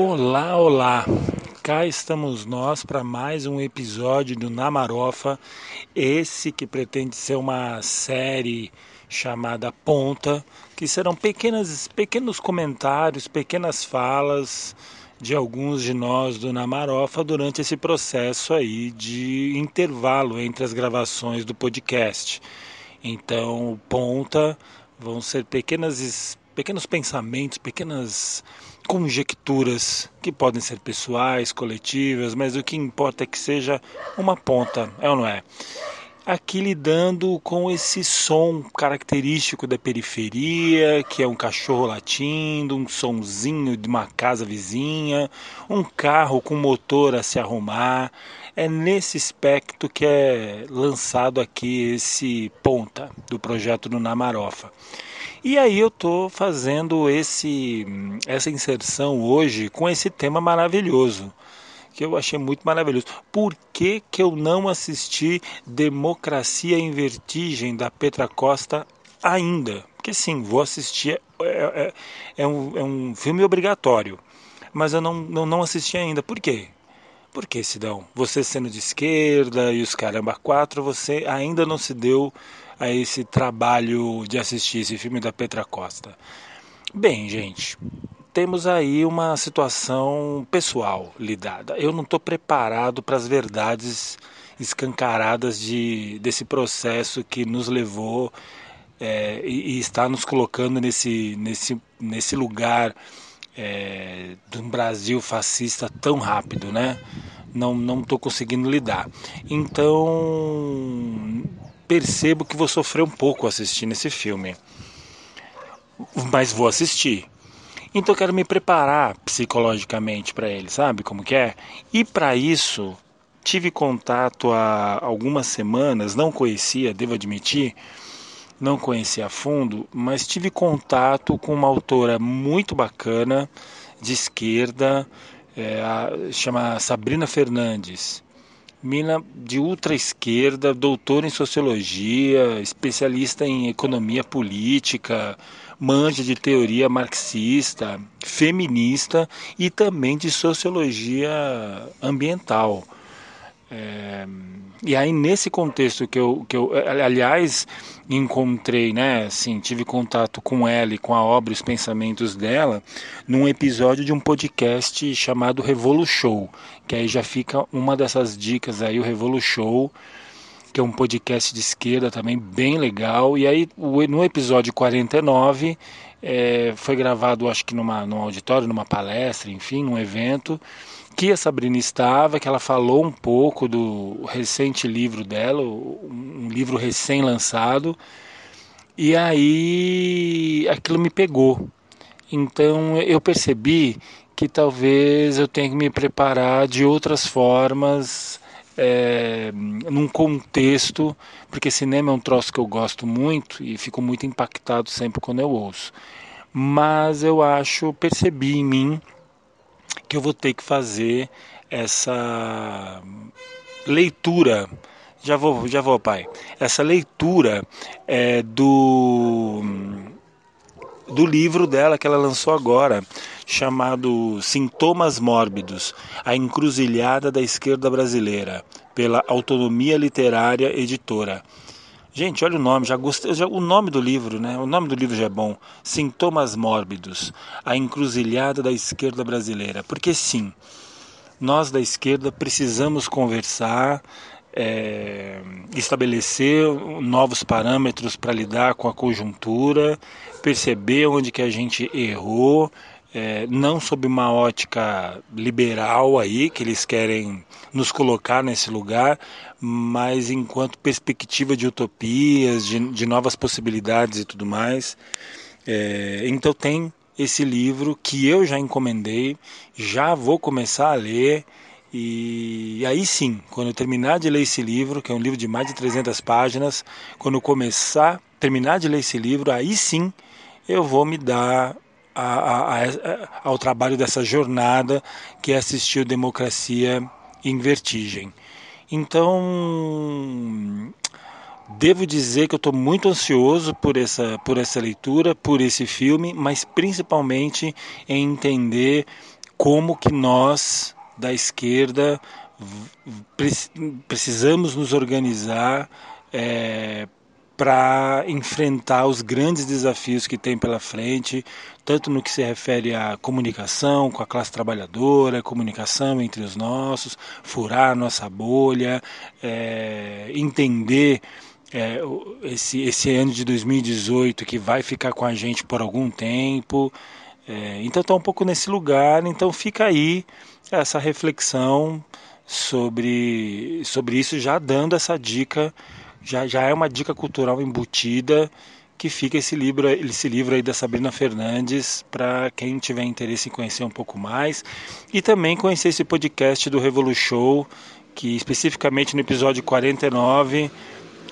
Olá, olá! Cá estamos nós para mais um episódio do Namarofa, esse que pretende ser uma série chamada Ponta, que serão pequenas, pequenos comentários, pequenas falas de alguns de nós do Namarofa durante esse processo aí de intervalo entre as gravações do podcast. Então, Ponta vão ser pequenas, pequenos pensamentos, pequenas conjecturas que podem ser pessoais, coletivas, mas o que importa é que seja uma ponta, é ou não é? Aqui lidando com esse som característico da periferia, que é um cachorro latindo, um sonzinho de uma casa vizinha, um carro com motor a se arrumar. É nesse aspecto que é lançado aqui esse ponta do projeto do Namarofa. E aí eu estou fazendo esse, essa inserção hoje com esse tema maravilhoso, que eu achei muito maravilhoso. Por que, que eu não assisti Democracia em Vertigem da Petra Costa ainda? Porque sim, vou assistir, é, é, é, um, é um filme obrigatório, mas eu não, não, não assisti ainda. Por quê? Por que, Sidão? Você sendo de esquerda e os caramba quatro, você ainda não se deu a esse trabalho de assistir esse filme da Petra Costa? Bem, gente, temos aí uma situação pessoal lidada. Eu não estou preparado para as verdades escancaradas de, desse processo que nos levou é, e, e, está nos colocando nesse, nesse, nesse lugar é, de um Brasil fascista tão rápido, né? Não não estou conseguindo lidar. Então percebo que vou sofrer um pouco assistindo esse filme. Mas vou assistir. Então quero me preparar psicologicamente para ele, sabe como que é? E para isso tive contato há algumas semanas, não conhecia, devo admitir, não conhecia a fundo, mas tive contato com uma autora muito bacana de esquerda, é, chama Sabrina Fernandes mina de ultra esquerda, doutora em sociologia, especialista em economia política, manja de teoria marxista, feminista e também de sociologia ambiental. É, e aí nesse contexto que eu, que eu aliás encontrei, né, assim, tive contato com ela e com a obra e os pensamentos dela num episódio de um podcast chamado Revolu Show, que aí já fica uma dessas dicas aí, o Revolu Show, que é um podcast de esquerda também bem legal. E aí no episódio 49 é, foi gravado, acho que numa, num auditório, numa palestra, enfim, num evento que a Sabrina estava, que ela falou um pouco do recente livro dela, um livro recém-lançado, e aí aquilo me pegou. Então eu percebi que talvez eu tenha que me preparar de outras formas, é, num contexto, porque cinema é um troço que eu gosto muito e fico muito impactado sempre quando eu ouço. Mas eu acho, percebi em mim que eu vou ter que fazer essa leitura. Já vou, já vou, pai. Essa leitura é, do do livro dela que ela lançou agora, chamado Sintomas Mórbidos: A Encruzilhada da Esquerda Brasileira, pela Autonomia Literária Editora. Gente, olha o nome, já gostei, já, o nome do livro, né? O nome do livro já é bom. Sintomas Mórbidos, a encruzilhada da esquerda brasileira. Porque sim, nós da esquerda precisamos conversar, é, estabelecer novos parâmetros para lidar com a conjuntura, perceber onde que a gente errou, é, não sob uma ótica liberal aí, que eles querem nos colocar nesse lugar, mas enquanto perspectiva de utopias, de, de novas possibilidades e tudo mais. É, então tem esse livro que eu já encomendei, já vou começar a ler. E aí sim, quando eu terminar de ler esse livro, que é um livro de mais de 300 páginas, quando eu começar, terminar de ler esse livro, aí sim eu vou me dar a, a, a, ao trabalho dessa jornada que é assistir Democracia em Vertigem. Então, devo dizer que eu estou muito ansioso por essa, por essa leitura, por esse filme, mas principalmente em entender como que nós da esquerda precisamos nos organizar é, para enfrentar os grandes desafios que tem pela frente, tanto no que se refere à comunicação com a classe trabalhadora, comunicação entre os nossos, furar nossa bolha, é, entender é, esse, esse ano de 2018 que vai ficar com a gente por algum tempo. É, então está um pouco nesse lugar, então fica aí essa reflexão sobre, sobre isso, já dando essa dica já, já é uma dica cultural embutida que fica esse livro, esse livro aí da Sabrina Fernandes para quem tiver interesse em conhecer um pouco mais e também conhecer esse podcast do Revolu Show, que especificamente no episódio 49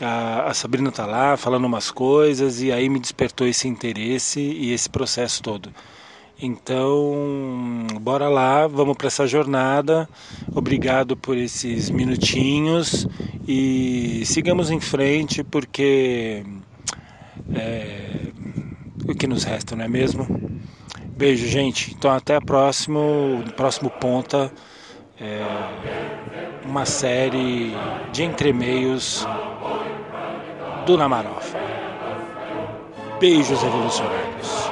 a, a Sabrina está lá falando umas coisas e aí me despertou esse interesse e esse processo todo. Então, bora lá, vamos para essa jornada. Obrigado por esses minutinhos e sigamos em frente porque é o que nos resta, não é mesmo? Beijo, gente. Então, até a próximo, próximo ponta. É, uma série de entremeios do Namarofa. Beijos revolucionários.